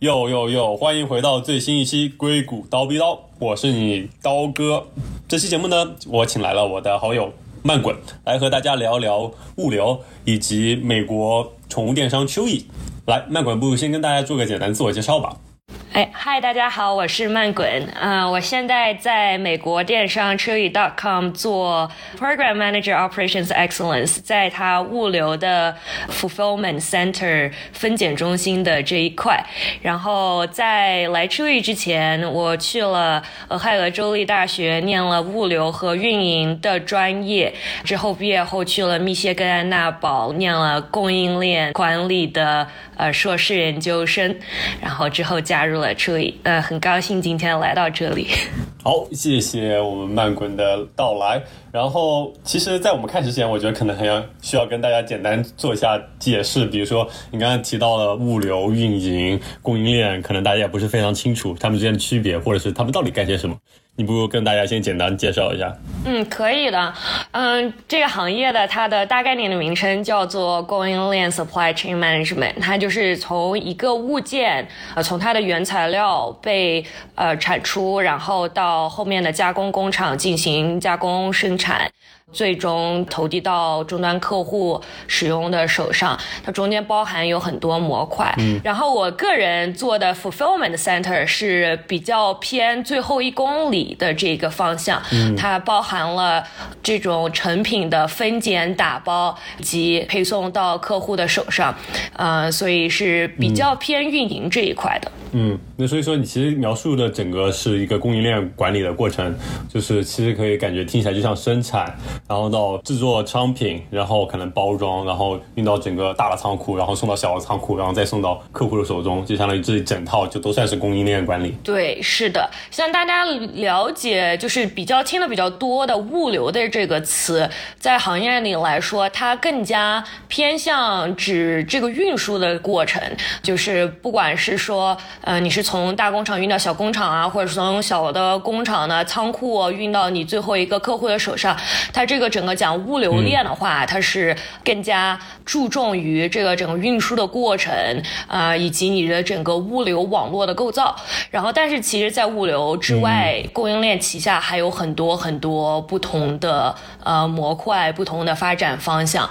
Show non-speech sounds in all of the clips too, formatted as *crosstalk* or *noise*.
哟哟哟！欢迎回到最新一期《硅谷刀逼刀》，我是你刀哥。这期节目呢，我请来了我的好友慢滚，来和大家聊聊物流以及美国宠物电商秋意。来，慢滚，不如先跟大家做个简单自我介绍吧。哎，嗨，大家好，我是曼滚。嗯，我现在在美国电商 Chewy.com 做 Program Manager Operations Excellence，在它物流的 Fulfillment Center 分拣中心的这一块。然后在来 Chewy 之前，我去了俄亥俄州立大学念了物流和运营的专业，之后毕业后去了密歇根安娜堡念了供应链管理的呃硕士研究生，然后之后加入。这里，呃，很高兴今天来到这里。好，谢谢我们慢滚的到来。然后，其实，在我们开始之前，我觉得可能还要需要跟大家简单做一下解释。比如说，你刚刚提到了物流、运营、供应链，可能大家也不是非常清楚他们之间的区别，或者是他们到底干些什么。你不如跟大家先简单介绍一下。嗯，可以的。嗯，这个行业的它的大概念的名称叫做供应链 （supply chain management），它就是从一个物件，呃，从它的原材料被呃产出，然后到后面的加工工厂进行加工生产。最终投递到终端客户使用的手上，它中间包含有很多模块。嗯，然后我个人做的 fulfillment center 是比较偏最后一公里的这个方向。嗯，它包含了这种成品的分拣、打包及配送到客户的手上。呃，所以是比较偏运营这一块的。嗯，那所以说你其实描述的整个是一个供应链管理的过程，就是其实可以感觉听起来就像生产。然后到制作商品，然后可能包装，然后运到整个大的仓库，然后送到小的仓库，然后再送到客户的手中，就相当于这一整套就都算是供应链管理。对，是的，像大家了解，就是比较听的比较多的物流的这个词，在行业里来说，它更加偏向指这个运输的过程，就是不管是说，呃，你是从大工厂运到小工厂啊，或者是从小的工厂的仓库运到你最后一个客户的手上，它这。个整个讲物流链的话，它是更加注重于这个整个运输的过程啊，以及你的整个物流网络的构造。然后，但是其实，在物流之外，供应链旗下还有很多很多不同的呃模块，不同的发展方向。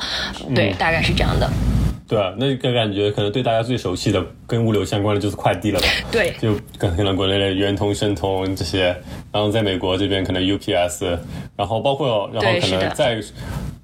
对，大概是这样的。对啊，那个感觉可能对大家最熟悉的跟物流相关的就是快递了吧？对，*laughs* 就可能国内的圆通、申通这些，然后在美国这边可能 UPS，然后包括然后可能在。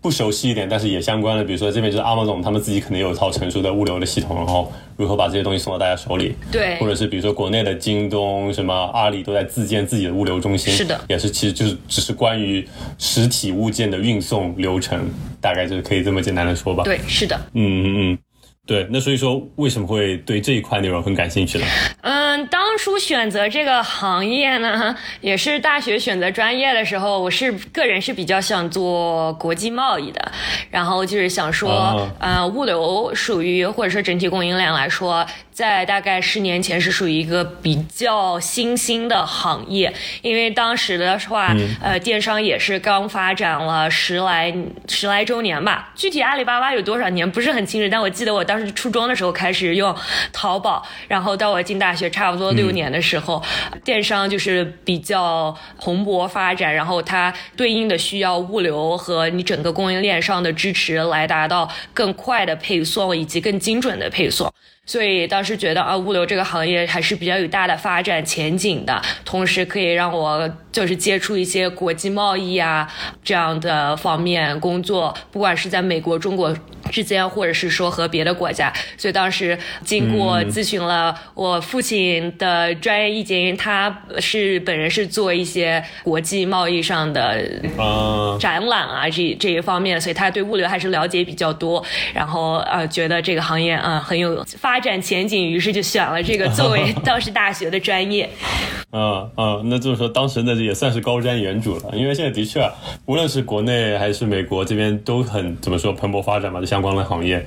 不熟悉一点，但是也相关的，比如说这边就是阿毛总，他们自己可能有一套成熟的物流的系统，然后如何把这些东西送到大家手里。对，或者是比如说国内的京东、什么阿里都在自建自己的物流中心。是的，也是其实就是只是关于实体物件的运送流程，大概就是可以这么简单的说吧。对，是的。嗯嗯嗯。对，那所以说为什么会对这一块内容很感兴趣呢？嗯，当初选择这个行业呢，*laughs* 也是大学选择专业的时候，我是个人是比较想做国际贸易的，然后就是想说，呃，物流属于或者说整体供应链来说。在大概十年前是属于一个比较新兴的行业，因为当时的话，呃，电商也是刚发展了十来十来周年吧。具体阿里巴巴有多少年不是很清楚，但我记得我当时初中的时候开始用淘宝，然后到我进大学差不多六年的时候，电商就是比较蓬勃发展，然后它对应的需要物流和你整个供应链上的支持，来达到更快的配送以及更精准的配送。所以当时觉得啊，物流这个行业还是比较有大的发展前景的，同时可以让我就是接触一些国际贸易啊这样的方面工作，不管是在美国、中国。之间，或者是说和别的国家，所以当时经过咨询了我父亲的专业意见，他是本人是做一些国际贸易上的展览啊这这一方面，所以他对物流还是了解比较多。然后呃，觉得这个行业嗯很有发展前景，于是就选了这个作为 *laughs* 当时大学的专业。嗯嗯，那就是说当时那也算是高瞻远瞩了，因为现在的确无论是国内还是美国这边都很怎么说蓬勃发展嘛，这相关的行业，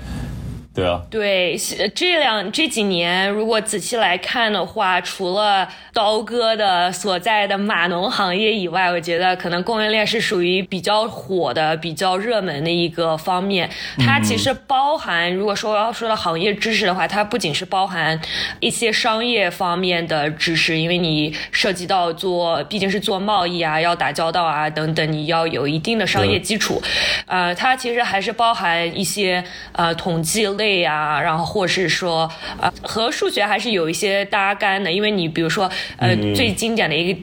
对啊，对，这两这几年如果仔细来看的话，除了刀哥的所在的码农行业以外，我觉得可能供应链是属于比较火的、比较热门的一个方面。它其实包含，如果说要说到行业知识的话，它不仅是包含一些商业方面的知识，因为你涉及到做，毕竟是做贸易啊，要打交道啊等等，你要有一定的商业基础。呃，它其实还是包含一些呃统计类。对呀，然后或是说，呃，和数学还是有一些搭干的，因为你比如说，呃，最经典的一个。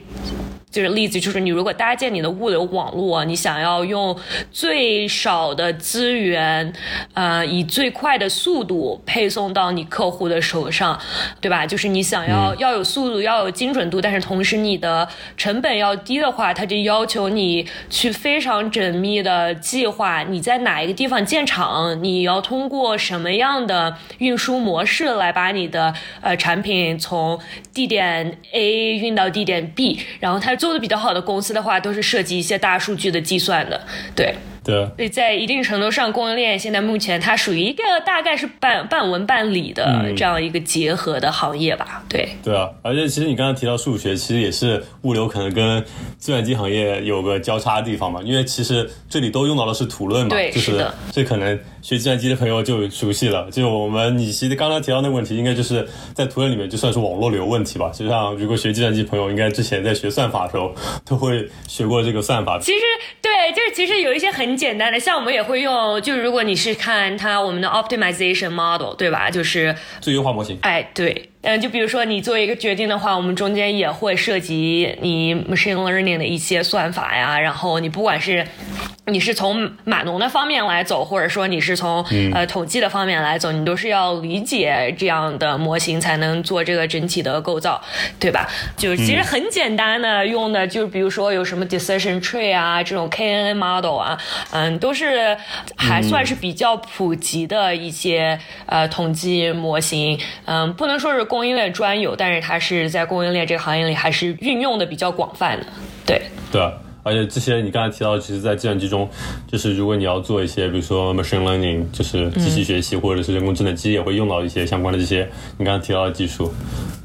就是例子，就是你如果搭建你的物流网络，你想要用最少的资源，呃，以最快的速度配送到你客户的手上，对吧？就是你想要要有速度，要有精准度，但是同时你的成本要低的话，它就要求你去非常缜密的计划你在哪一个地方建厂，你要通过什么样的运输模式来把你的呃产品从地点 A 运到地点 B，然后它。做的比较好的公司的话，都是涉及一些大数据的计算的，对。对，所以在一定程度上，供应链现在目前它属于一个大概是半半文半理的这样一个结合的行业吧。对，对啊，而且其实你刚刚提到数学，其实也是物流可能跟计算机行业有个交叉的地方嘛。因为其实这里都用到的是图论嘛，就是这可能学计算机的朋友就熟悉了。就我们你其实刚刚提到那个问题，应该就是在图论里面就算是网络流问题吧。就像如果学计算机朋友，应该之前在学算法的时候都会学过这个算法。其实对，就是其实有一些很。简单的，像我们也会用，就如果你是看它我们的 optimization model，对吧？就是最优化模型。哎，对。嗯，就比如说你做一个决定的话，我们中间也会涉及你 machine learning 的一些算法呀。然后你不管是你是从码农的方面来走，或者说你是从呃统计的方面来走，你都是要理解这样的模型才能做这个整体的构造，对吧？就其实很简单的用的，就比如说有什么 decision tree 啊，这种 KNN model 啊，嗯，都是还算是比较普及的一些呃统计模型。嗯，不能说是。供应链专有，但是它是在供应链这个行业里还是运用的比较广泛的。对对，而且这些你刚才提到，其实，在计算机中，就是如果你要做一些，比如说 machine learning，就是机器学习，或者是人工智能，其实也会用到一些相关的这些你刚才提到的技术。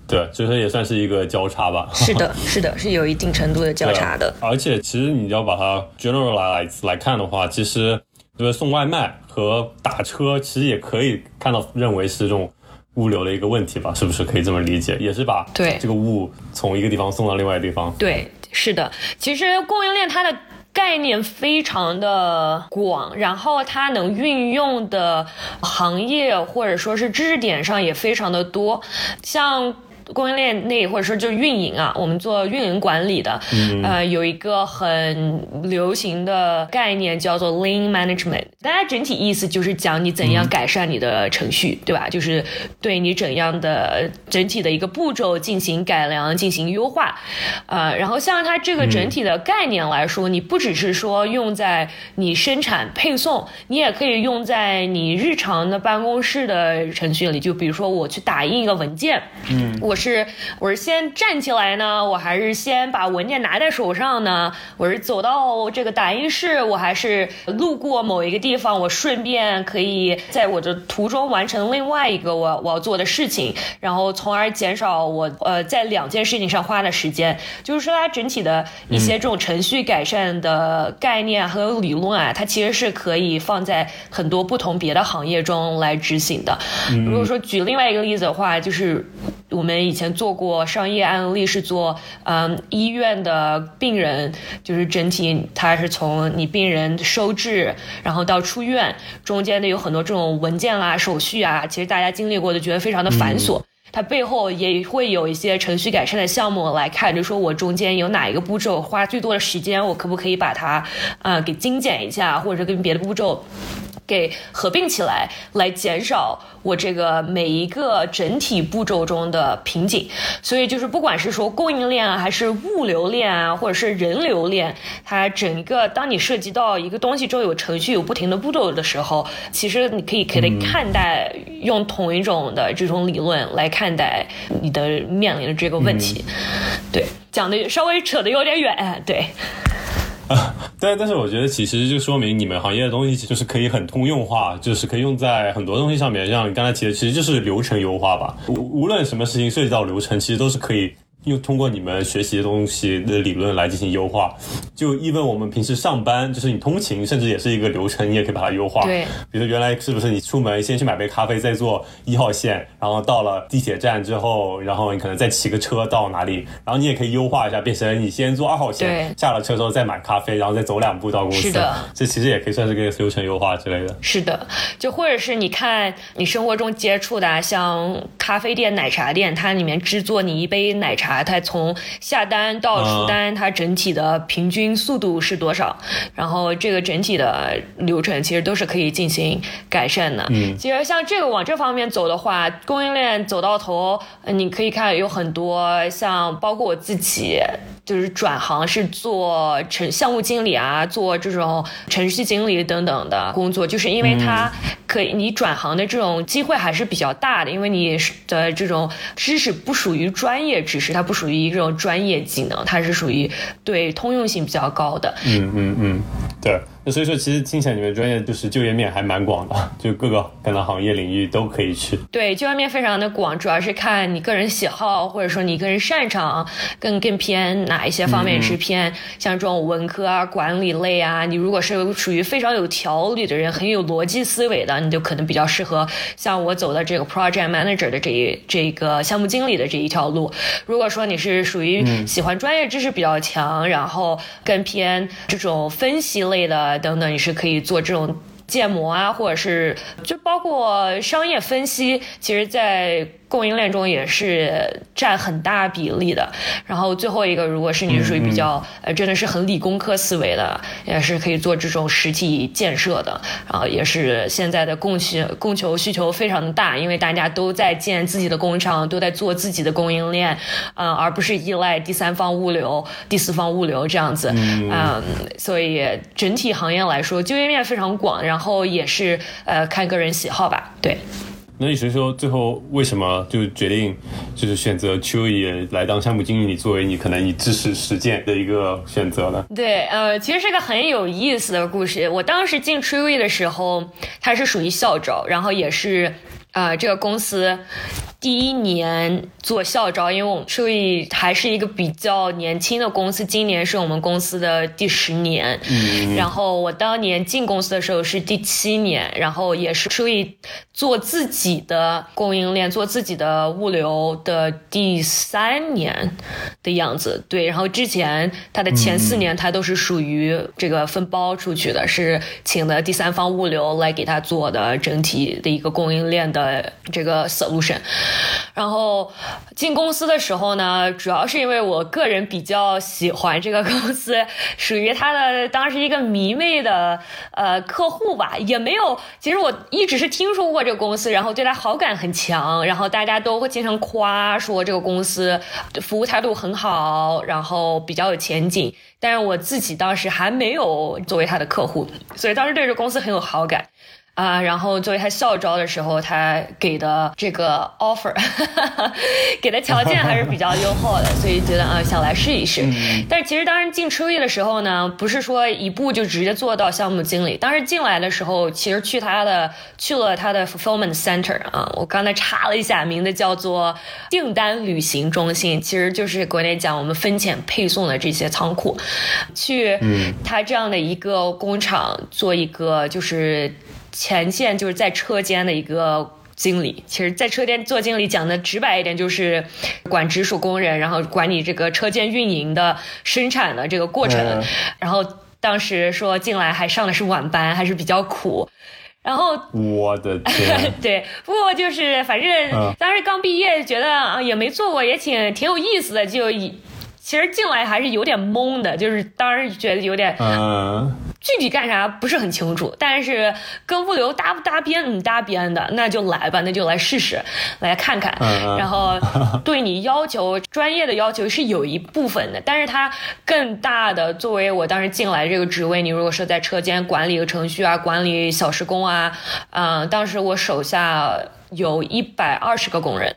对，所以说也算是一个交叉吧。*laughs* 是的，是的，是有一定程度的交叉的。而且，其实你要把它 generalize 来看的话，其实就是送外卖和打车，其实也可以看到认为是这种。物流的一个问题吧，是不是可以这么理解？也是把对这个物从一个地方送到另外地方。对，是的。其实供应链它的概念非常的广，然后它能运用的行业或者说是知识点上也非常的多，像。供应链内或者说就是运营啊，我们做运营管理的，呃，有一个很流行的概念叫做 Lean Management，大家整体意思就是讲你怎样改善你的程序，对吧？就是对你怎样的整体的一个步骤进行改良、进行优化，呃，然后像它这个整体的概念来说，你不只是说用在你生产配送，你也可以用在你日常的办公室的程序里，就比如说我去打印一个文件，嗯，我。是，我是先站起来呢，我还是先把文件拿在手上呢？我是走到这个打印室，我还是路过某一个地方，我顺便可以在我的途中完成另外一个我我要做的事情，然后从而减少我呃在两件事情上花的时间。就是说，它整体的一些这种程序改善的概念和理论啊，它其实是可以放在很多不同别的行业中来执行的。如果说举另外一个例子的话，就是我们。以前做过商业案例，是做嗯医院的病人，就是整体他是从你病人收治，然后到出院，中间的有很多这种文件啦、手续啊，其实大家经历过的，觉得非常的繁琐。它背后也会有一些程序改善的项目来看，就说我中间有哪一个步骤花最多的时间，我可不可以把它啊给精简一下，或者跟别的步骤。给合并起来，来减少我这个每一个整体步骤中的瓶颈。所以就是不管是说供应链啊，还是物流链啊，或者是人流链，它整个当你涉及到一个东西之后有程序、有不停的步骤的时候，其实你可以可以看待用同一种的这种理论来看待你的面临的这个问题。对，讲的稍微扯的有点远，对。*laughs* 但但是我觉得其实就说明你们行业的东西就是可以很通用化，就是可以用在很多东西上面。像你刚才提的，其实就是流程优化吧。无无论什么事情涉及到流程，其实都是可以。用通过你们学习的东西的理论来进行优化，就因为我们平时上班，就是你通勤，甚至也是一个流程，你也可以把它优化。对，比如原来是不是你出门先去买杯咖啡，再坐一号线，然后到了地铁站之后，然后你可能再骑个车到哪里，然后你也可以优化一下，变成你先坐二号线，下了车之后再买咖啡，然后再走两步到公司。是的，这其实也可以算是个流程优化之类的。是的，就或者是你看你生活中接触的，像咖啡店、奶茶店，它里面制作你一杯奶茶，它从下单到出单，它整体的平均速度是多少？然后这个整体的流程其实都是可以进行改善的。嗯，其实像这个往这方面走的话，供应链走到头，你可以看有很多像包括我自己。就是转行是做成项目经理啊，做这种程序经理等等的工作，就是因为它可以你转行的这种机会还是比较大的，因为你的这种知识不属于专业知识，它它不属于一种专业技能，它是属于对通用性比较高的。嗯嗯嗯，对。所以说，其实听起来你们专业就是就业面还蛮广的，就各个可能行业领域都可以去。对，就业面非常的广，主要是看你个人喜好，或者说你个人擅长，更更偏哪一些方面是偏像这种文科啊、管理类啊。你如果是属于非常有条理的人，很有逻辑思维的，你就可能比较适合像我走的这个 project manager 的这一这个项目经理的这一条路。如果说你是属于喜欢专业知识比较强，然后更偏这种分析类的。等等，你是可以做这种建模啊，或者是就包括商业分析，其实，在。供应链中也是占很大比例的，然后最后一个，如果是你是属于比较呃，真的是很理工科思维的，也是可以做这种实体建设的，然后也是现在的供需供求需求非常的大，因为大家都在建自己的工厂，都在做自己的供应链，嗯，而不是依赖第三方物流、第四方物流这样子，嗯，所以整体行业来说，就业面非常广，然后也是呃看个人喜好吧，对。那你是说，最后为什么就决定就是选择 Chewy 来当项目经理，作为你可能你知识实践的一个选择呢？对，呃，其实是个很有意思的故事。我当时进 Chewy 的时候，他是属于校招，然后也是，呃，这个公司。第一年做校招，因为我们数易还是一个比较年轻的公司，今年是我们公司的第十年。嗯，然后我当年进公司的时候是第七年，然后也是数易做自己的供应链、做自己的物流的第三年的样子。对，然后之前他的前四年他都是属于这个分包出去的，是请的第三方物流来给他做的整体的一个供应链的这个 solution。然后进公司的时候呢，主要是因为我个人比较喜欢这个公司，属于他的当时一个迷妹的呃客户吧，也没有。其实我一直是听说过这个公司，然后对他好感很强，然后大家都会经常夸说这个公司服务态度很好，然后比较有前景。但是我自己当时还没有作为他的客户，所以当时对这个公司很有好感。啊，然后作为他校招的时候，他给的这个 offer，*laughs* 给的条件还是比较优厚的，所以觉得啊，想来试一试。但是其实当时进初一的时候呢，不是说一步就直接做到项目经理。当时进来的时候，其实去他的去了他的 fulfillment center 啊，我刚才查了一下，名字叫做订单旅行中心，其实就是国内讲我们分拣配送的这些仓库，去他这样的一个工厂做一个就是。前线就是在车间的一个经理，其实，在车间做经理讲的直白一点，就是管直属工人，然后管理这个车间运营的生产的这个过程。然后当时说进来还上的是晚班，还是比较苦。然后我的天，*laughs* 对，不过就是反正当时刚毕业，觉得啊也没做过，也挺挺有意思的，就其实进来还是有点懵的，就是当时觉得有点嗯。具体干啥不是很清楚，但是跟物流搭不搭边？嗯，搭边的，那就来吧，那就来试试，来看看。然后 *laughs* 对你要求专业的要求是有一部分的，但是它更大的，作为我当时进来这个职位，你如果说在车间管理个程序啊，管理小时工啊，嗯，当时我手下有一百二十个工人。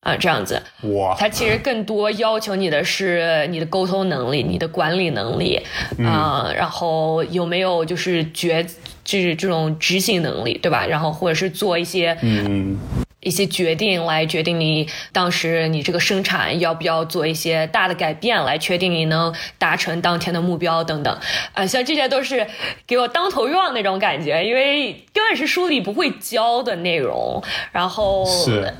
啊，这样子。哇，它其实更多要求你的是你的沟通能力、你的管理能力啊，然后有没有就是决就是这种执行能力，对吧？然后或者是做一些嗯。一些决定来决定你当时你这个生产要不要做一些大的改变，来确定你能达成当天的目标等等，啊，像这些都是给我当头撞那种感觉，因为根本是书里不会教的内容。然后是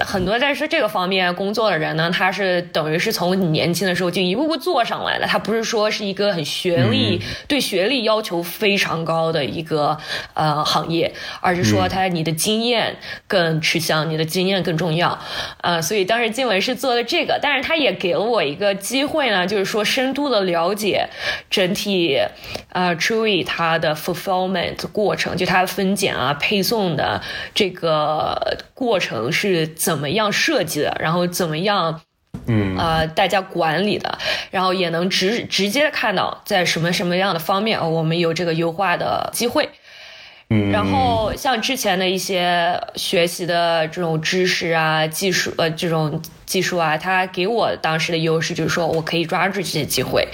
很多在是这个方面工作的人呢，他是等于是从你年轻的时候就一步步做上来的，他不是说是一个很学历对学历要求非常高的一个呃行业，而是说他你的经验更。是像你的经验更重要，呃，所以当时静文是做了这个，但是他也给了我一个机会呢，就是说深度的了解整体，呃 t r u e 它的 fulfillment 过程，就它的分拣啊、配送的这个过程是怎么样设计的，然后怎么样，嗯，呃，大家管理的，然后也能直直接看到在什么什么样的方面，我们有这个优化的机会。然后像之前的一些学习的这种知识啊、技术呃这种。技术啊，它给我当时的优势就是说我可以抓住这些机会，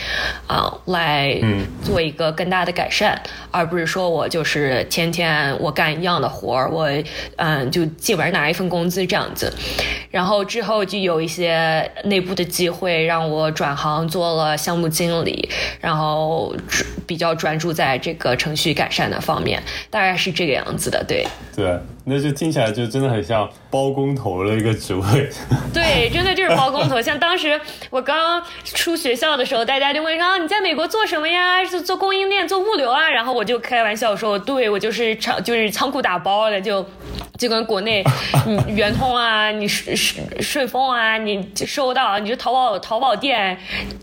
啊，来做一个更大的改善，而不是说我就是天天我干一样的活儿，我嗯就基本上拿一份工资这样子。然后之后就有一些内部的机会让我转行做了项目经理，然后比较专注在这个程序改善的方面，大概是这个样子的，对。对。那就听起来就真的很像包工头的一个职位。*laughs* 对，真的就是包工头。*laughs* 像当时我刚出学校的时候，大家就问说：“你在美国做什么呀？是做供应链、做物流啊？”然后我就开玩笑说：“对，我就是仓，就是仓库打包的，就就跟国内你 *laughs* 圆通啊，你顺顺顺丰啊，你收到，你就淘宝淘宝店，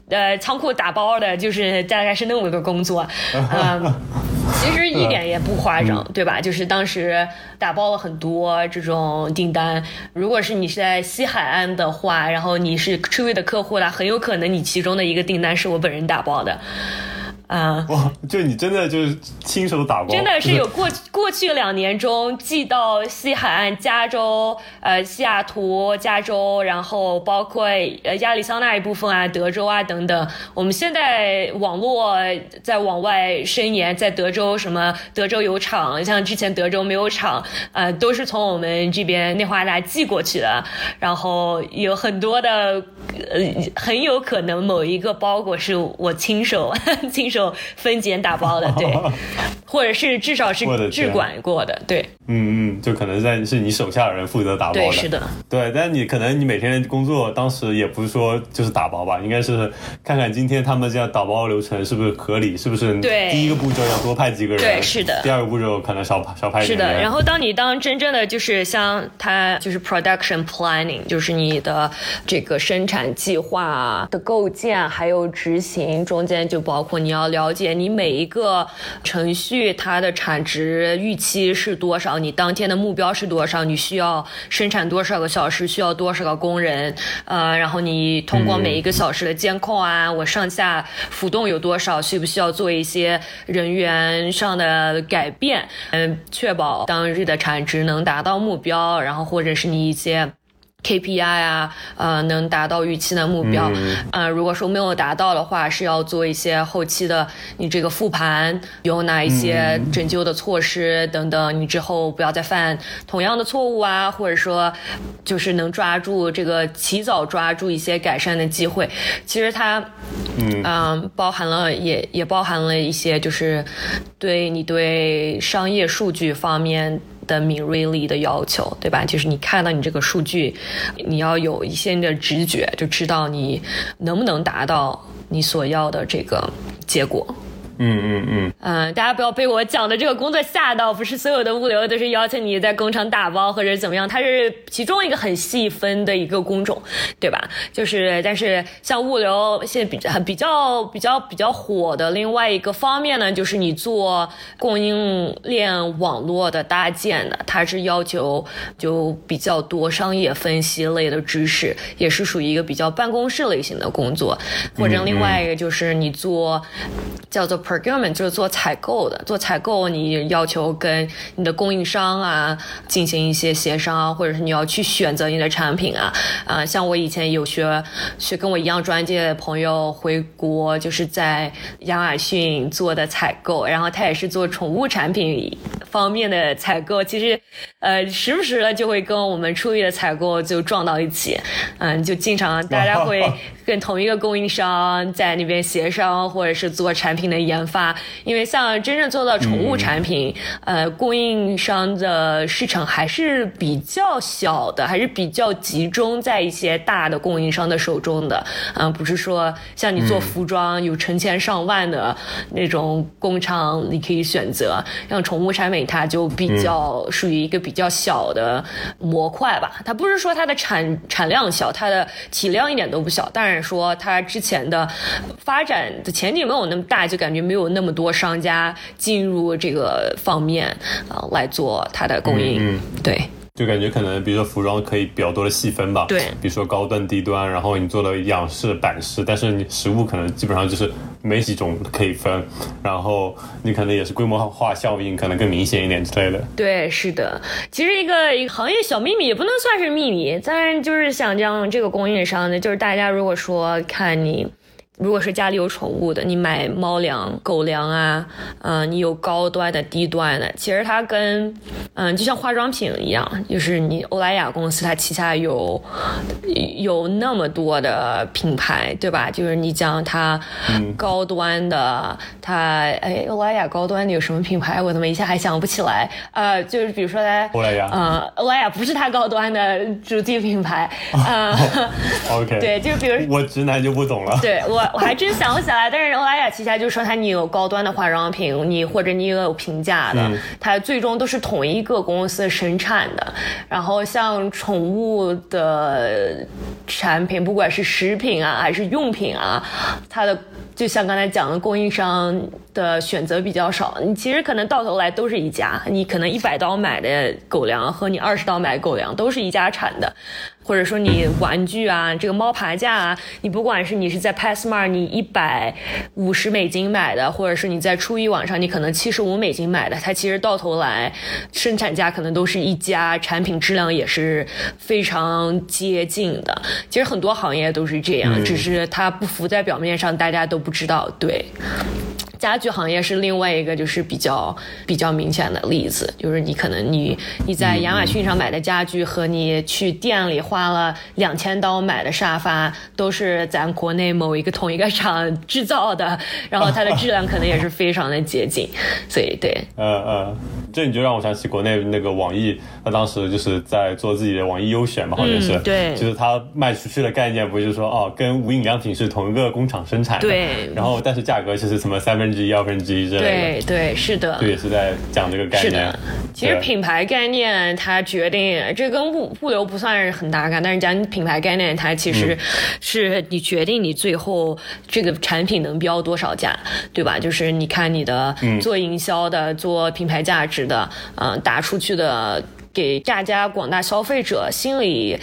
呃，仓库打包的，就是大概是那么个工作。*laughs* ”嗯。其实一点也不夸张，对吧？就是当时打包了很多这种订单。如果是你是在西海岸的话，然后你是 t r 的客户啦，很有可能你其中的一个订单是我本人打包的。啊，哇！就你真的就是亲手打包，真的是有过过去两年中寄到西海岸、加州、呃西雅图、加州，然后包括呃亚利桑那一部分啊、德州啊等等。我们现在网络在往外伸延，在德州什么德州有厂，像之前德州没有厂，呃都是从我们这边内华达寄过去的。然后有很多的，呃很有可能某一个包裹是我亲手 *laughs* 亲手。就分拣打包的，*laughs* 对，或者是至少是质管过的，对，嗯嗯，就可能在是你手下的人负责打包的，对，是的，对，但你可能你每天工作当时也不是说就是打包吧，应该是看看今天他们这样打包流程是不是合理，是不是对，第一个步骤要多派几个人，对，是的，第二个步骤可能少少派是的，然后当你当真正的就是像他就是 production planning，就是你的这个生产计划的构建还有执行中间就包括你要。了解你每一个程序它的产值预期是多少，你当天的目标是多少，你需要生产多少个小时，需要多少个工人，呃，然后你通过每一个小时的监控啊，我上下浮动有多少，需不需要做一些人员上的改变，嗯，确保当日的产值能达到目标，然后或者是你一些。KPI 啊，呃，能达到预期的目标，呃，如果说没有达到的话，是要做一些后期的你这个复盘，有哪一些拯救的措施等等，你之后不要再犯同样的错误啊，或者说就是能抓住这个起早抓住一些改善的机会。其实它，嗯，包含了也也包含了一些就是对你对商业数据方面。的敏锐力的要求，对吧？就是你看到你这个数据，你要有一些的直觉，就知道你能不能达到你所要的这个结果。嗯嗯嗯嗯，大家不要被我讲的这个工作吓到，不是所有的物流都是邀请你在工厂打包或者怎么样，它是其中一个很细分的一个工种，对吧？就是，但是像物流现在比较比较比较比较火的另外一个方面呢，就是你做供应链网络的搭建的，它是要求就比较多商业分析类的知识，也是属于一个比较办公室类型的工作，或者另外一个就是你做叫做。procurement，就是做采购的。做采购，你要求跟你的供应商啊进行一些协商，或者是你要去选择你的产品啊。啊，像我以前有学学跟我一样专业的朋友回国，就是在亚马逊做的采购，然后他也是做宠物产品方面的采购。其实，呃，时不时的就会跟我们出去的采购就撞到一起，嗯，就经常大家会跟同一个供应商在那边协商，或者是做产品的研发。因为像真正做到宠物产品，呃，供应商的市场还是比较小的，还是比较集中在一些大的供应商的手中的。嗯，不是说像你做服装有成千上万的那种工厂，你可以选择。像宠物产品，它就比较属于一个比较小的模块吧。它不是说它的产产量小，它的体量一点都不小，但是说它之前的发展的前景没有那么大，就感觉没有那么多商家进入这个方面啊来做它的供应。对。就感觉可能，比如说服装可以比较多的细分吧，对，比如说高端、低端，然后你做了样式、版式，但是你实物可能基本上就是没几种可以分，然后你可能也是规模化效应可能更明显一点之类的。对，是的，其实一个一个行业小秘密也不能算是秘密，但就是想将这个供应商呢，就是大家如果说看你。如果是家里有宠物的，你买猫粮、狗粮啊，嗯，你有高端的、低端的。其实它跟，嗯，就像化妆品一样，就是你欧莱雅公司它旗下有有那么多的品牌，对吧？就是你讲它高端的，它哎，欧莱雅高端的有什么品牌？我怎么一下还想不起来？呃，就是比如说它，*laughs* 欧莱雅，嗯，欧莱雅不是它高端的主题品牌，嗯，OK，*laughs* 对，就比如我直男就不懂了，对我。我还真想不起来，但是欧莱雅旗下就说它你有高端的化妆品，你或者你也有平价的，它最终都是同一个公司生产的。然后像宠物的产品，不管是食品啊还是用品啊，它的就像刚才讲的，供应商的选择比较少。你其实可能到头来都是一家，你可能一百刀买的狗粮和你二十刀买的狗粮都是一家产的。或者说你玩具啊，这个猫爬架啊，你不管是你是在 Passmart 你一百五十美金买的，或者是你在初一网上你可能七十五美金买的，它其实到头来生产价可能都是一家，产品质量也是非常接近的。其实很多行业都是这样，只是它不浮在表面上，大家都不知道。对。家具行业是另外一个就是比较比较明显的例子，就是你可能你你在亚马逊上买的家具和你去店里花了两千刀买的沙发，都是咱国内某一个同一个厂制造的，然后它的质量可能也是非常的接近，所以对，嗯嗯，这你就让我想起国内那个网易，他当时就是在做自己的网易优选嘛，好像是，对，就是他卖出去的概念不就是说哦，跟无印良品是同一个工厂生产的，对，然后但是价格其实什么三分。分之一、二分之一之类的，对对是的，这也是在讲这个概念。是的，其实品牌概念它决定，这跟物物流不算是很大干，但是讲品牌概念，它其实是你决定你最后这个产品能标多少价，对吧？就是你看你的做营销的、做品牌价值的，嗯，打出去的。给大家广大消费者心里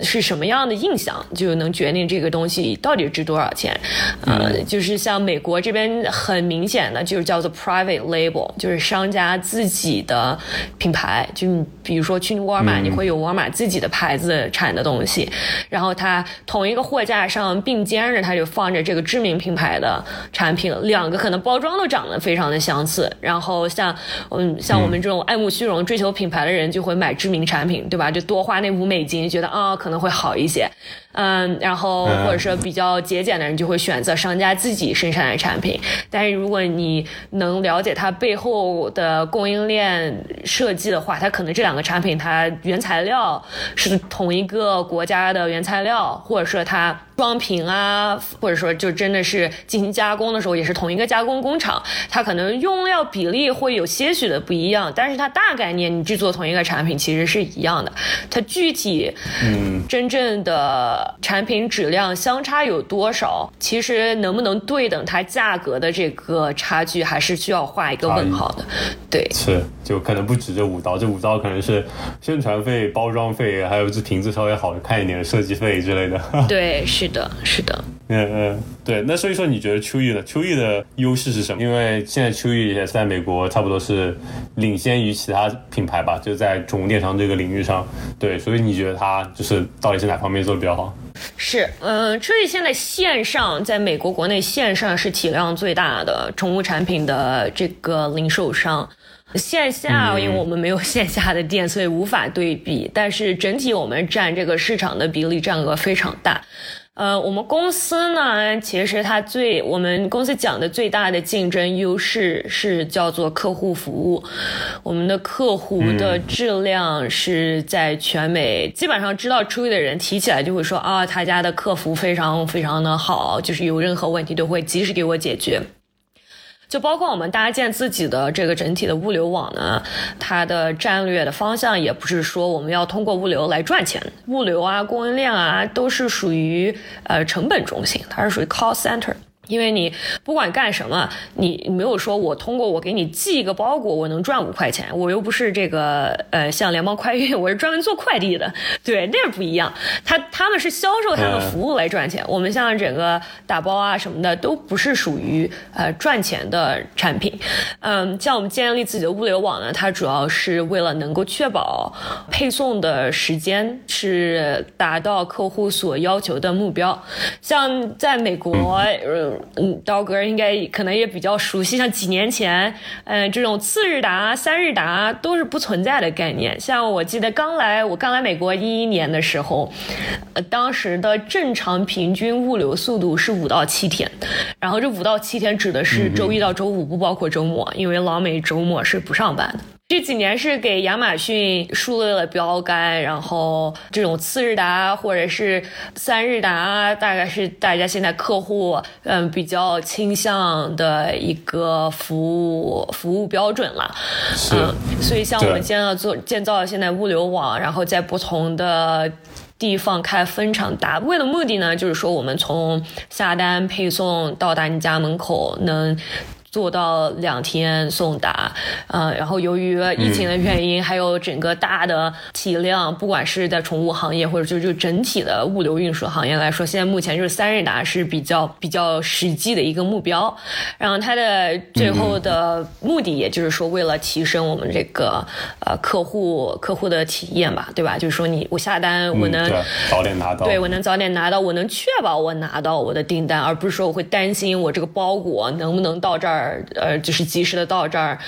是什么样的印象，就能决定这个东西到底值多少钱。呃，就是像美国这边很明显的，就是叫做 private label，就是商家自己的品牌。就比如说去沃尔玛，你会有沃尔玛自己的牌子产的东西，然后它同一个货架上并肩着，它就放着这个知名品牌的产品，两个可能包装都长得非常的相似。然后像嗯，像我们这种爱慕虚荣、追求品牌的人就会。买知名产品，对吧？就多花那五美金，觉得啊可能会好一些。嗯，然后或者说比较节俭的人就会选择商家自己生产的产品。但是如果你能了解它背后的供应链设计的话，它可能这两个产品它原材料是同一个国家的原材料，或者说它装瓶啊，或者说就真的是进行加工的时候也是同一个加工工厂，它可能用料比例会有些许的不一样，但是它大概念你制作同一个产品其实是一样的。它具体嗯真正的。产品质量相差有多少？其实能不能对等它价格的这个差距，还是需要画一个问号的。对，是，就可能不止这五刀，这五刀可能是宣传费、包装费，还有这瓶子稍微好看一点的设计费之类的。*laughs* 对，是的，是的。嗯嗯，对。那所以说，你觉得秋意的秋意的优势是什么？因为现在秋意也在美国，差不多是领先于其他品牌吧，就在宠物电商这个领域上。对，所以你觉得它就是到底是哪方面做的比较好？是，嗯，秋意现在线上在美国国内线上是体量最大的宠物产品的这个零售商。线下，因为我们没有线下的店，所以无法对比。但是整体我们占这个市场的比例占额非常大。呃，我们公司呢，其实它最我们公司讲的最大的竞争优势是叫做客户服务。我们的客户的质量是在全美基本上知道出 y 的人提起来就会说啊，他家的客服非常非常的好，就是有任何问题都会及时给我解决。就包括我们搭建自己的这个整体的物流网呢，它的战略的方向也不是说我们要通过物流来赚钱，物流啊、供应链啊都是属于呃成本中心，它是属于 cost center。因为你不管干什么，你没有说我通过我给你寄一个包裹，我能赚五块钱，我又不是这个呃像联邦快运，我是专门做快递的，*laughs* 对，那不一样。他他们是销售他们服务来赚钱，我们像整个打包啊什么的都不是属于呃赚钱的产品。嗯，像我们建立自己的物流网呢，它主要是为了能够确保配送的时间是达到客户所要求的目标。像在美国，呃。嗯，刀哥应该可能也比较熟悉，像几年前，嗯，这种次日达、三日达都是不存在的概念。像我记得刚来，我刚来美国一一年的时候，呃，当时的正常平均物流速度是五到七天，然后这五到七天指的是周一到周五，不包括周末，因为老美周末是不上班的。这几年是给亚马逊树立了标杆，然后这种次日达或者是三日达，大概是大家现在客户嗯比较倾向的一个服务服务标准了。嗯，所以像我们建造做建造现在物流网，然后在不同的地方开分厂达，为了目的呢，就是说我们从下单配送到达你家门口能。做到两天送达，呃，然后由于疫情的原因，还有整个大的体量，不管是在宠物行业或者就就整体的物流运输行业来说，现在目前就是三日达是比较比较实际的一个目标。然后它的最后的目的，也就是说为了提升我们这个呃客户客户的体验吧，对吧？就是说你我下单我能早点拿到，对我能早点拿到，我能确保我拿到我的订单，而不是说我会担心我这个包裹能不能到这儿。呃，就是及时的到这儿，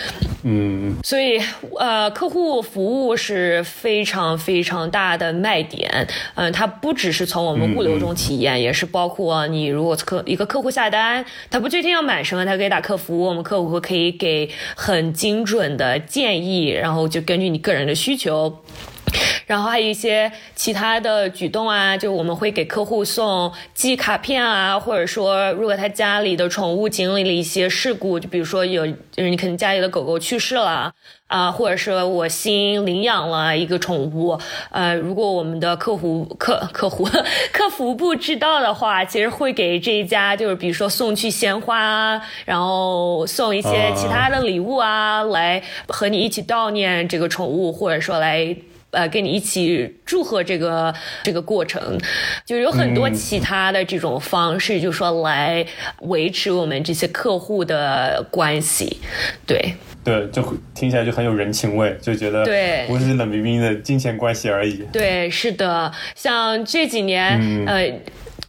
嗯，所以呃，客户服务是非常非常大的卖点，嗯，它不只是从我们物流中体验，也是包括你如果客一个客户下单，他不确定要买什么，他可以打客服，我们客服可以给很精准的建议，然后就根据你个人的需求。*laughs* 然后还有一些其他的举动啊，就我们会给客户送寄卡片啊，或者说如果他家里的宠物经历了一些事故，就比如说有就是你可能家里的狗狗去世了啊，或者是我新领养了一个宠物，呃，如果我们的客户客客户 *laughs* 客服部知道的话，其实会给这一家就是比如说送去鲜花，然后送一些其他的礼物啊，来和你一起悼念这个宠物，或者说来。呃，跟你一起祝贺这个这个过程，就有很多其他的这种方式，就说来维持我们这些客户的关系，对。对，就听起来就很有人情味，就觉得对，不是冷冰冰的金钱关系而已。对，是的，像这几年，呃。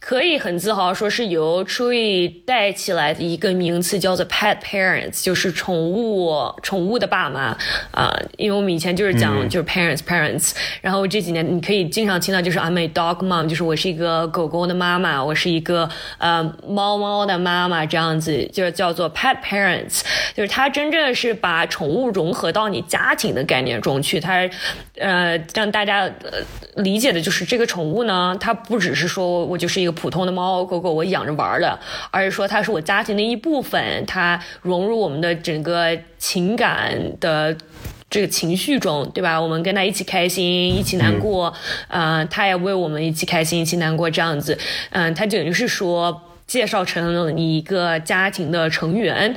可以很自豪说是由 Tree 带起来的一个名词，叫做 Pet Parents，就是宠物宠物的爸妈啊。因为我们以前就是讲就是 Parents Parents，然后这几年你可以经常听到就是 I'm a dog mom，就是我是一个狗狗的妈妈，我是一个呃猫猫的妈妈这样子，就是叫做 Pet Parents，就是它真正是把宠物融合到你家庭的概念中去，它呃让大家呃理解的就是这个宠物呢，它不只是说我就是一个。普通的猫猫狗狗我养着玩的，而是说它是我家庭的一部分，它融入我们的整个情感的这个情绪中，对吧？我们跟它一起开心，一起难过，呃，它也为我们一起开心，一起难过，这样子，嗯，它等于是说。介绍成了你一个家庭的成员，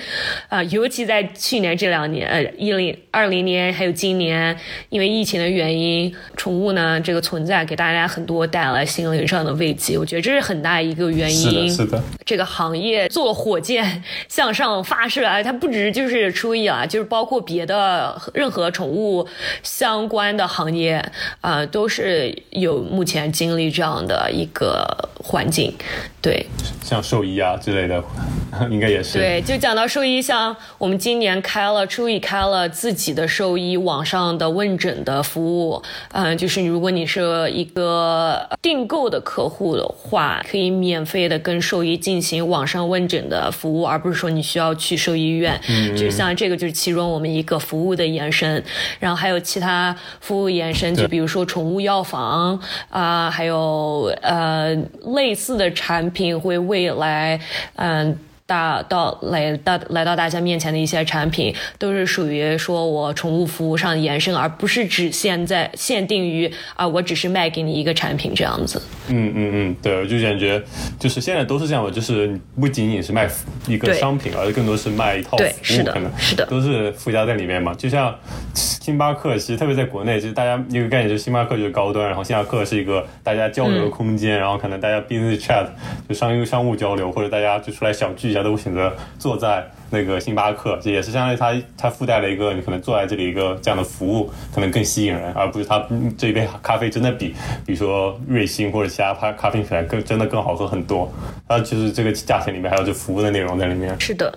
啊，尤其在去年这两年，呃，一零二零年还有今年，因为疫情的原因，宠物呢这个存在给大家很多带来心灵上的慰藉，我觉得这是很大一个原因。是的，是的。这个行业做火箭向上发射啊，它不只就是初一啊，就是包括别的任何宠物相关的行业啊，都是有目前经历这样的一个环境，对。像兽医啊之类的，*laughs* 应该也是。对，就讲到兽医，像我们今年开了，初一开了自己的兽医网上的问诊的服务。嗯，就是如果你是一个订购的客户的话，可以免费的跟兽医进行网上问诊的服务，而不是说你需要去兽医院。嗯，就像这个就是其中我们一个服务的延伸，然后还有其他服务延伸，就比如说宠物药房啊，还有呃类似的产品会为来，嗯。大到来到来到大家面前的一些产品，都是属于说我宠物服务上的延伸，而不是只限在限定于啊，我只是卖给你一个产品这样子。嗯嗯嗯，对，我就感觉就是现在都是这样的，就是不仅仅是卖一个商品，而是更多是卖一套服务，可能是的，都是附加在里面嘛。就像星巴克，其实特别在国内，就是大家一个概念，就是星巴克就是高端，然后星巴克是一个大家交流的空间，然后可能大家 business chat 就商业商务交流，或者大家就出来小聚一下。都选择坐在那个星巴克，这也是相当于它它附带了一个你可能坐在这里一个这样的服务，可能更吸引人，而不是它这一杯咖啡真的比比如说瑞幸或者其他咖咖啡品牌更真的更好喝很多。它就是这个价钱里面还有这服务的内容在里面。是的，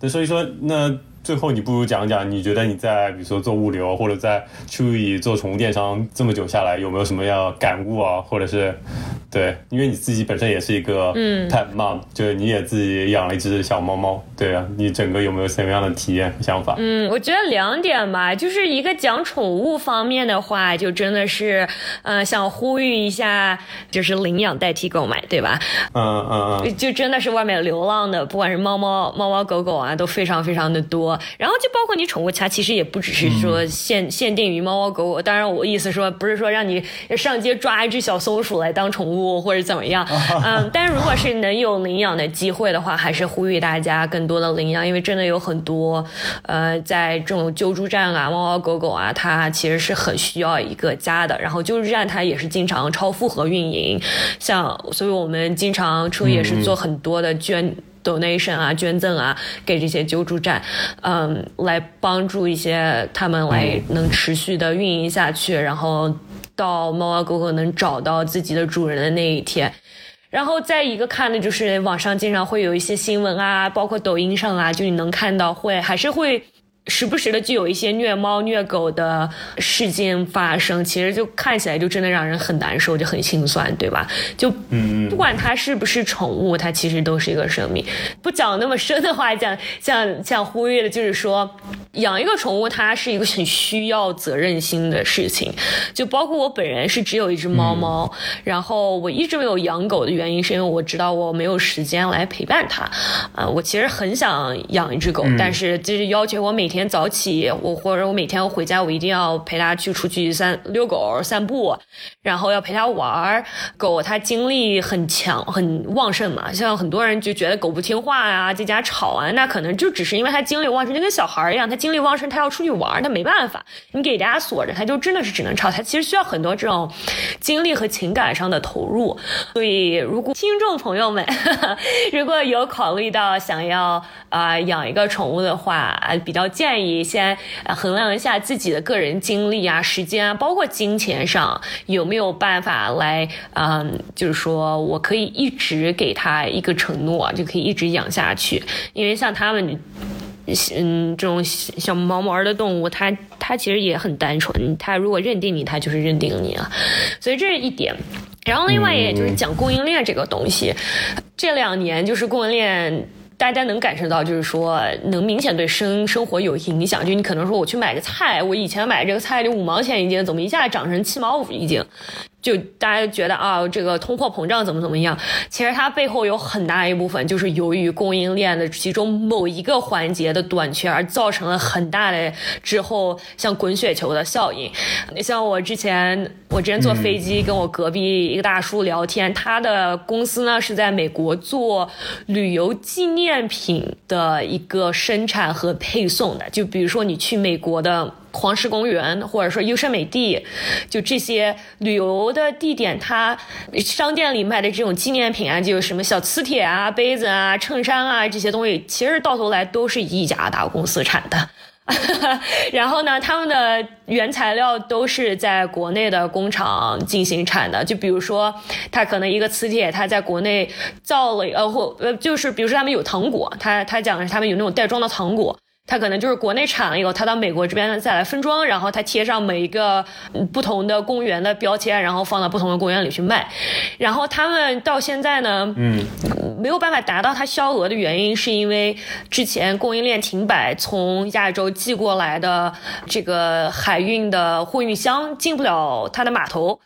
对，所以说那最后你不如讲讲，你觉得你在比如说做物流或者在处理做宠物电商这么久下来，有没有什么样感悟啊，或者是？对，因为你自己本身也是一个嗯 pet mom，就是你也自己养了一只小猫猫，对啊，你整个有没有什么样的体验和想法？嗯，我觉得两点吧，就是一个讲宠物方面的话，就真的是，嗯，想呼吁一下，就是领养代替购买，对吧？嗯嗯嗯，就真的是外面流浪的，不管是猫猫猫猫狗狗啊，都非常非常的多。然后就包括你宠物它其实也不只是说限限定于猫猫狗狗。当然，我意思说不是说让你上街抓一只小松鼠来当宠物。或者怎么样，*laughs* 嗯，但是如果是能有领养的机会的话，还是呼吁大家更多的领养，因为真的有很多，呃，在这种救助站啊，猫猫狗狗啊，它其实是很需要一个家的。然后救助站它也是经常超负荷运营，像，所以我们经常车也是做很多的捐 donation 啊，捐赠啊，给这些救助站，嗯，来帮助一些他们来能持续的运营下去，然后。到猫猫狗狗能找到自己的主人的那一天，然后再一个看的就是网上经常会有一些新闻啊，包括抖音上啊，就你能看到会还是会。时不时的就有一些虐猫虐狗的事件发生，其实就看起来就真的让人很难受，就很心酸，对吧？就不管它是不是宠物，它其实都是一个生命。不讲那么深的话，讲像像呼吁的就是说，养一个宠物它是一个很需要责任心的事情。就包括我本人是只有一只猫猫，然后我一直没有养狗的原因是因为我知道我没有时间来陪伴它。啊，我其实很想养一只狗，但是就是要求我每天。每天早起，我或者我每天回家，我一定要陪它去出去散遛狗、散步，然后要陪它玩儿。狗它精力很强、很旺盛嘛，像很多人就觉得狗不听话啊，在家吵啊，那可能就只是因为它精力旺盛，就跟小孩一样，它精力旺盛，它要出去玩，它没办法。你给大家锁着，它就真的是只能吵。它其实需要很多这种精力和情感上的投入。所以，如果听众朋友们 *laughs* 如果有考虑到想要啊养一个宠物的话，比较建建议先衡量一下自己的个人精力啊、时间啊，包括金钱上有没有办法来，嗯，就是说我可以一直给他一个承诺，就可以一直养下去。因为像他们，嗯，这种小毛毛的动物，它它其实也很单纯，它如果认定你，它就是认定你了。所以这是一点。然后另外也就是讲供应链这个东西，这两年就是供应链。大家能感受到，就是说能明显对生生活有影响。就你可能说我去买个菜，我以前买这个菜就五毛钱一斤，怎么一下涨成七毛五一斤？就大家觉得啊，这个通货膨胀怎么怎么样？其实它背后有很大一部分就是由于供应链的其中某一个环节的短缺而造成了很大的之后像滚雪球的效应。像我之前，我之前坐飞机跟我隔壁一个大叔聊天，他的公司呢是在美国做旅游纪念品的一个生产和配送的，就比如说你去美国的。黄石公园，或者说优胜美地，就这些旅游的地点，它商店里卖的这种纪念品啊，就什么小磁铁啊、杯子啊、衬衫啊这些东西，其实到头来都是一家大公司产的。*laughs* 然后呢，他们的原材料都是在国内的工厂进行产的。就比如说，他可能一个磁铁，他在国内造了呃或呃，就是比如说他们有糖果，他他讲的是他们有那种袋装的糖果。它可能就是国内产了以后，它到美国这边再来分装，然后它贴上每一个不同的公园的标签，然后放到不同的公园里去卖。然后他们到现在呢，嗯，没有办法达到它销额的原因，是因为之前供应链停摆，从亚洲寄过来的这个海运的货运箱进不了它的码头。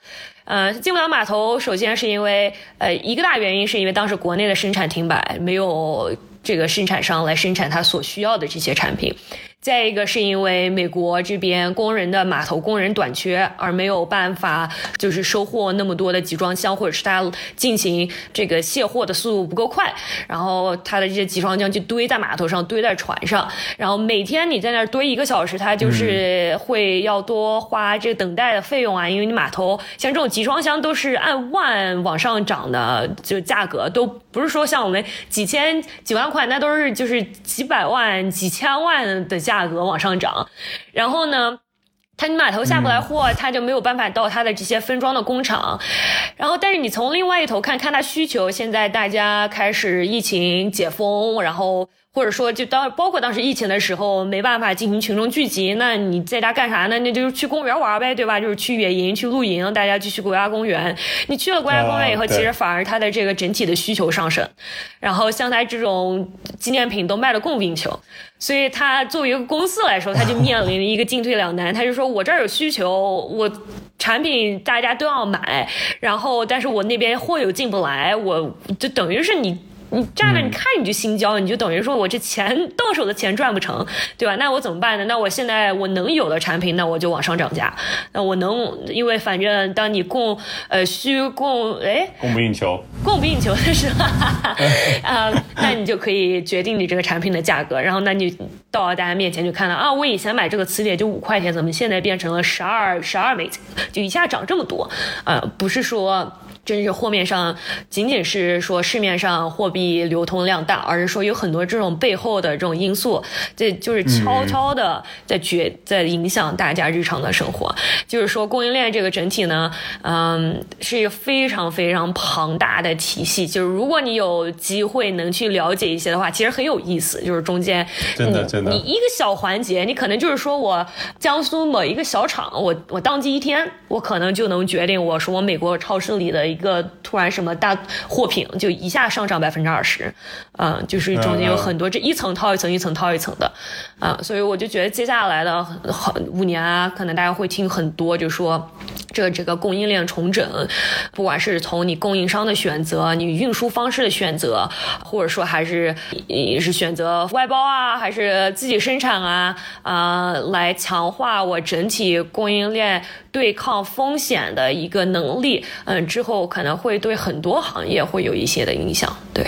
呃，进不了码头，首先是因为呃一个大原因是因为当时国内的生产停摆，没有。这个生产商来生产他所需要的这些产品。再一个是因为美国这边工人的码头工人短缺，而没有办法就是收获那么多的集装箱，或者是他进行这个卸货的速度不够快，然后他的这些集装箱就堆在码头上，堆在船上，然后每天你在那儿堆一个小时，他就是会要多花这个等待的费用啊，因为你码头像这种集装箱都是按万往上涨的，就价格都不是说像我们几千几万块，那都是就是几百万几千万的。价格往上涨，然后呢，他你码头下不来货，他就没有办法到他的这些分装的工厂。然后，但是你从另外一头看看他需求，现在大家开始疫情解封，然后。或者说，就当包括当时疫情的时候，没办法进行群众聚集，那你在家干啥呢？那就是去公园玩呗，对吧？就是去野营、去露营，大家就去国家公园。你去了国家公园以后，其实反而它的这个整体的需求上升。然后像它这种纪念品都卖的供不应求，所以他作为一个公司来说，他就面临一个进退两难。他就说我这儿有需求，我产品大家都要买，然后但是我那边货又进不来，我就等于是你。你站着，你看你就心焦，你就等于说我这钱到手的钱赚不成，对吧？那我怎么办呢？那我现在我能有的产品，那我就往上涨价。那我能，因为反正当你供呃需供哎供不应求，供不应求的时候，*laughs* 啊，那你就可以决定你这个产品的价格。然后那你到大家面前就看到啊，我以前买这个磁铁就五块钱，怎么现在变成了十二十二美金，就一下涨这么多？呃，不是说。真是货面上仅仅是说市面上货币流通量大，而是说有很多这种背后的这种因素，这就是悄悄的在决在影响大家日常的生活。就是说供应链这个整体呢，嗯，是一个非常非常庞大的体系。就是如果你有机会能去了解一些的话，其实很有意思。就是中间真的真的，你一个小环节，你可能就是说我江苏某一个小厂，我我当机一天，我可能就能决定我说我美国超市里的。一个突然什么大货品就一下上涨百分之二十，嗯，就是中间有很多这一层套一层，一层套一层的，啊，所以我就觉得接下来的很五年啊，可能大家会听很多，就说这个这个供应链重整，不管是从你供应商的选择，你运输方式的选择，或者说还是你是选择外包啊，还是自己生产啊，啊，来强化我整体供应链对抗风险的一个能力，嗯，之后。可能会对很多行业会有一些的影响，对。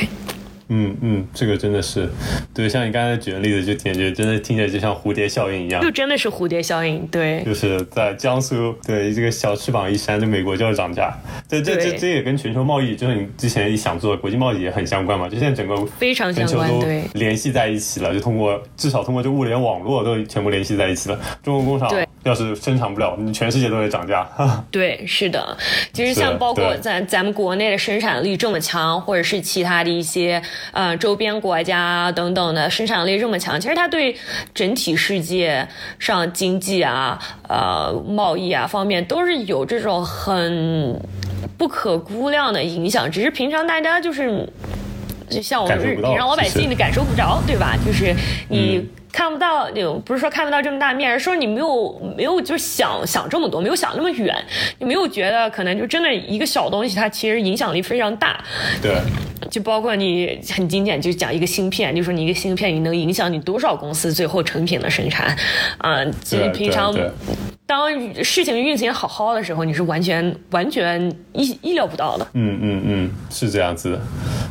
嗯嗯，这个真的是，对，像你刚才举的例子，就感觉真的听起来就像蝴蝶效应一样，就真的是蝴蝶效应，对，就是在江苏，对这个小翅膀一扇，就美国就要涨价，这这这这也跟全球贸易，就是你之前一想做国际贸易也很相关嘛，就现在整个非常相关，对，联系在一起了，就通过至少通过这物联网络都全部联系在一起了，中国工厂要是生产不了，你全世界都得涨价，*laughs* 对，是的，其实像包括咱咱们国内的生产力这么强，或者是其他的一些。呃，周边国家等等的生产力这么强，其实它对整体世界上经济啊、呃贸易啊方面都是有这种很不可估量的影响。只是平常大家就是，就像我们平常老百姓的感受不着，对吧？就是你看不到，就不是说看不到这么大面，而是说你没有没有就是想想这么多，没有想那么远，你没有觉得可能就真的一个小东西，它其实影响力非常大。对，就包括你很经典，就讲一个芯片，就说你一个芯片，你能影响你多少公司最后成品的生产啊？其实平常当事情运行好好的时候，你是完全完全意意料不到的。嗯嗯嗯，是这样子的。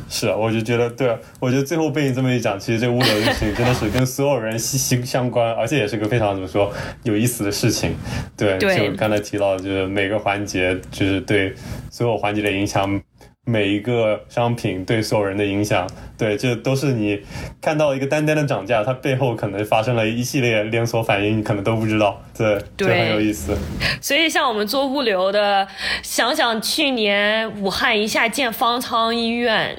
是啊，我就觉得，对，我觉得最后被你这么一讲，其实这个物流运行真的是跟所有人息息相关，而且也是个非常怎么说有意思的事情。对，就刚才提到，就是每个环节，就是对所有环节的影响。每一个商品对所有人的影响，对，这都是你看到一个单单的涨价，它背后可能发生了一系列连锁反应，你可能都不知道，对，就很有意思。所以像我们做物流的，想想去年武汉一下建方舱医院，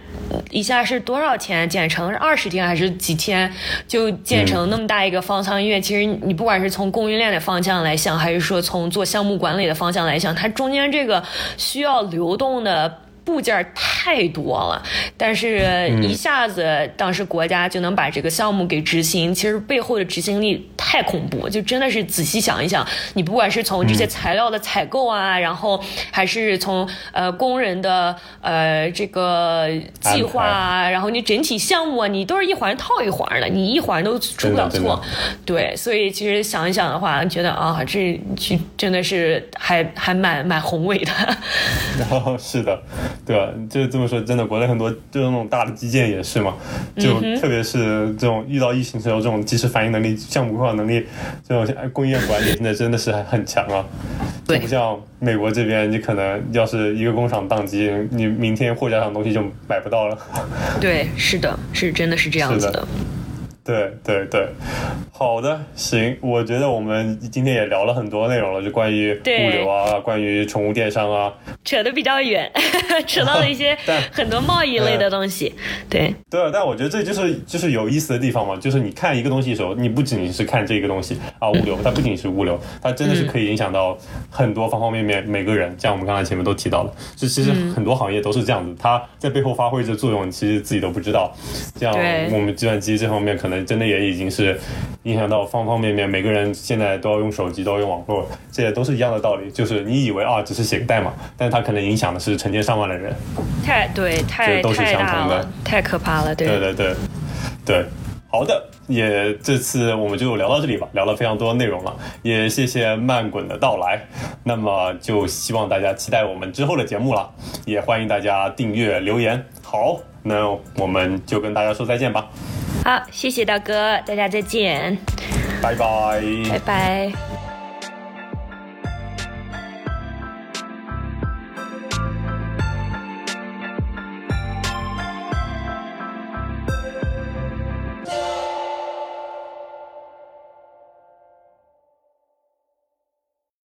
一下是多少钱建成？是二十天还是几天就建成那么大一个方舱医院？其实你不管是从供应链的方向来想，还是说从做项目管理的方向来想，它中间这个需要流动的。部件太多了，但是一下子当时国家就能把这个项目给执行，其实背后的执行力太恐怖，就真的是仔细想一想，你不管是从这些材料的采购啊，然后还是从呃工人的呃这个计划啊，然后你整体项目啊，你都是一环套一环的，你一环都出不了错。对，所以其实想一想的话，觉得啊，这这真的是还还蛮蛮宏伟的。然 *laughs* 后是的。对吧？就这么说，真的，国内很多就是那种大的基建也是嘛，就特别是这种遇到疫情时候，这种及时反应能力、项目规划能力，这种供应链管理现在真的是很强啊。对，不像美国这边，你可能要是一个工厂宕机，你明天货架上东西就买不到了。*laughs* 对，是的，是真的是这样子的。对对对，好的，行，我觉得我们今天也聊了很多内容了，就关于物流啊，关于宠物电商啊，扯得比较远，*laughs* 扯到了一些 *laughs* 很多贸易类的东西。对对，但我觉得这就是就是有意思的地方嘛，就是你看一个东西的时候，你不仅仅是看这个东西啊，物流，它不仅是物流，它真的是可以影响到很多方方面面，每个人，像我们刚才前面都提到了，就其实很多行业都是这样子，它在背后发挥着作用，其实自己都不知道。像我们计算机这方面可能。真的也已经是影响到方方面面，每个人现在都要用手机，都要用网络，这些都是一样的道理。就是你以为啊，只是写个代码，但是它可能影响的是成千上万的人。太对，太太大了，太可怕了。对对。对。对。对，好的，也这次我们就聊到这里吧，聊了非常多内容了，也谢谢慢滚的到来。那么就希望大家期待我们之后的节目了，也欢迎大家订阅留言。好，那我们就跟大家说再见吧。好，谢谢大哥，大家再见，拜拜，拜拜。